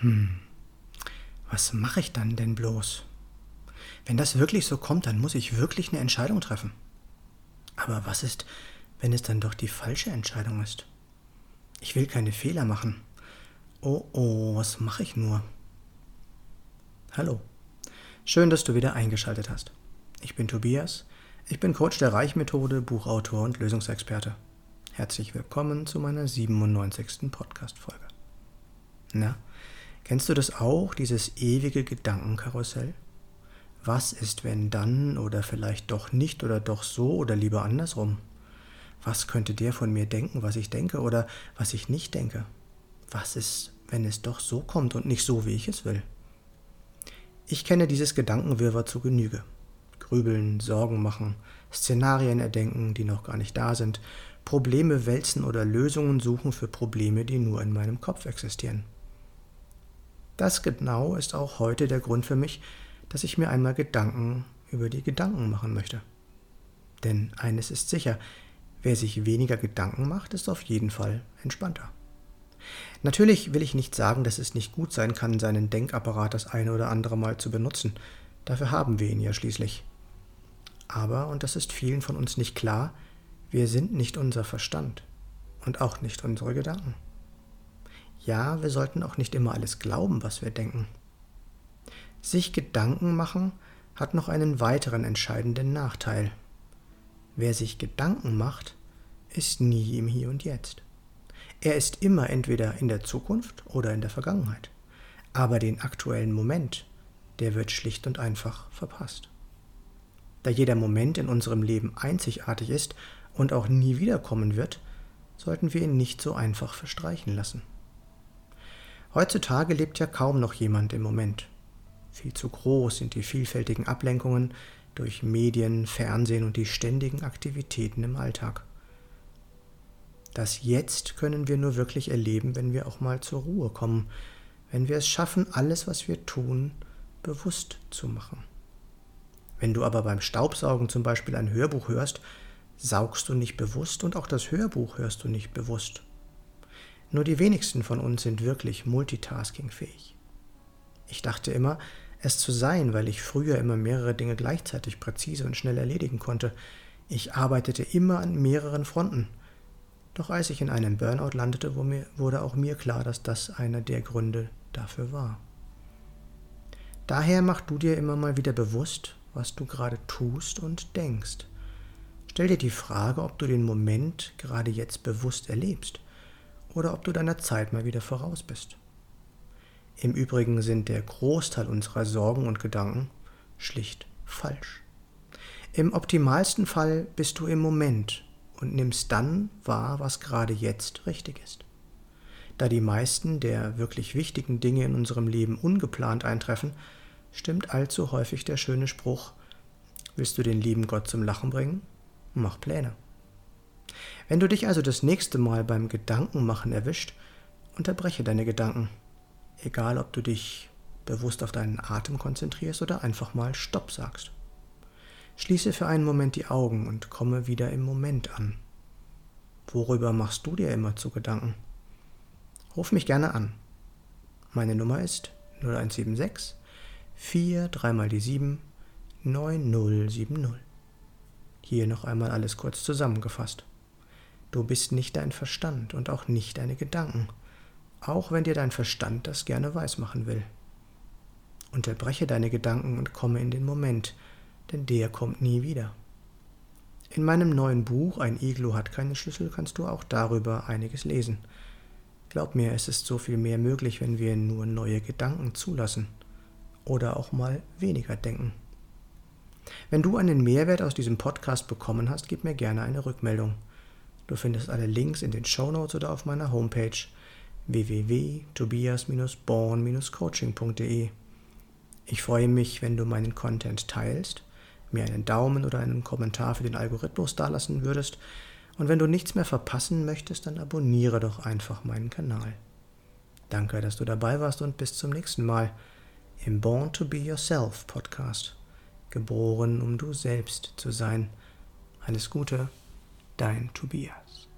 Hm, was mache ich dann denn bloß? Wenn das wirklich so kommt, dann muss ich wirklich eine Entscheidung treffen. Aber was ist, wenn es dann doch die falsche Entscheidung ist? Ich will keine Fehler machen. Oh oh, was mache ich nur? Hallo. Schön, dass du wieder eingeschaltet hast. Ich bin Tobias. Ich bin Coach der Reichmethode, Buchautor und Lösungsexperte. Herzlich willkommen zu meiner 97. Podcast-Folge. Na, kennst du das auch, dieses ewige Gedankenkarussell? Was ist, wenn dann oder vielleicht doch nicht oder doch so oder lieber andersrum? Was könnte der von mir denken, was ich denke oder was ich nicht denke? Was ist, wenn es doch so kommt und nicht so, wie ich es will? Ich kenne dieses Gedankenwirrwarr zu Genüge. Grübeln, Sorgen machen, Szenarien erdenken, die noch gar nicht da sind, Probleme wälzen oder Lösungen suchen für Probleme, die nur in meinem Kopf existieren. Das genau ist auch heute der Grund für mich, dass ich mir einmal Gedanken über die Gedanken machen möchte. Denn eines ist sicher, wer sich weniger Gedanken macht, ist auf jeden Fall entspannter. Natürlich will ich nicht sagen, dass es nicht gut sein kann, seinen Denkapparat das eine oder andere Mal zu benutzen. Dafür haben wir ihn ja schließlich. Aber, und das ist vielen von uns nicht klar, wir sind nicht unser Verstand und auch nicht unsere Gedanken. Ja, wir sollten auch nicht immer alles glauben, was wir denken. Sich Gedanken machen hat noch einen weiteren entscheidenden Nachteil. Wer sich Gedanken macht, ist nie im Hier und Jetzt. Er ist immer entweder in der Zukunft oder in der Vergangenheit. Aber den aktuellen Moment, der wird schlicht und einfach verpasst. Da jeder Moment in unserem Leben einzigartig ist und auch nie wiederkommen wird, sollten wir ihn nicht so einfach verstreichen lassen. Heutzutage lebt ja kaum noch jemand im Moment. Viel zu groß sind die vielfältigen Ablenkungen durch Medien, Fernsehen und die ständigen Aktivitäten im Alltag. Das Jetzt können wir nur wirklich erleben, wenn wir auch mal zur Ruhe kommen, wenn wir es schaffen, alles, was wir tun, bewusst zu machen. Wenn du aber beim Staubsaugen zum Beispiel ein Hörbuch hörst, saugst du nicht bewusst und auch das Hörbuch hörst du nicht bewusst. Nur die wenigsten von uns sind wirklich multitaskingfähig. Ich dachte immer, es zu sein, weil ich früher immer mehrere Dinge gleichzeitig präzise und schnell erledigen konnte. Ich arbeitete immer an mehreren Fronten. Doch als ich in einem Burnout landete, wurde auch mir klar, dass das einer der Gründe dafür war. Daher mach du dir immer mal wieder bewusst, was du gerade tust und denkst. Stell dir die Frage, ob du den Moment gerade jetzt bewusst erlebst oder ob du deiner Zeit mal wieder voraus bist. Im Übrigen sind der Großteil unserer Sorgen und Gedanken schlicht falsch. Im optimalsten Fall bist du im Moment und nimmst dann wahr, was gerade jetzt richtig ist. Da die meisten der wirklich wichtigen Dinge in unserem Leben ungeplant eintreffen, stimmt allzu häufig der schöne Spruch, willst du den lieben Gott zum Lachen bringen? Mach Pläne. Wenn du dich also das nächste Mal beim Gedankenmachen erwischt, unterbreche deine Gedanken Egal, ob du dich bewusst auf deinen Atem konzentrierst oder einfach mal Stopp sagst. Schließe für einen Moment die Augen und komme wieder im Moment an. Worüber machst du dir immer zu Gedanken? Ruf mich gerne an. Meine Nummer ist 0176 4 3 mal die 7 9070. Hier noch einmal alles kurz zusammengefasst. Du bist nicht dein Verstand und auch nicht deine Gedanken auch wenn dir dein Verstand das gerne weismachen will. Unterbreche deine Gedanken und komme in den Moment, denn der kommt nie wieder. In meinem neuen Buch Ein Iglo hat keine Schlüssel kannst du auch darüber einiges lesen. Glaub mir, es ist so viel mehr möglich, wenn wir nur neue Gedanken zulassen oder auch mal weniger denken. Wenn du einen Mehrwert aus diesem Podcast bekommen hast, gib mir gerne eine Rückmeldung. Du findest alle Links in den Show Notes oder auf meiner Homepage www.tobias-born-coaching.de. Ich freue mich, wenn du meinen Content teilst, mir einen Daumen oder einen Kommentar für den Algorithmus dalassen würdest und wenn du nichts mehr verpassen möchtest, dann abonniere doch einfach meinen Kanal. Danke, dass du dabei warst und bis zum nächsten Mal im Born to Be Yourself Podcast. Geboren, um du selbst zu sein. Alles Gute, dein Tobias.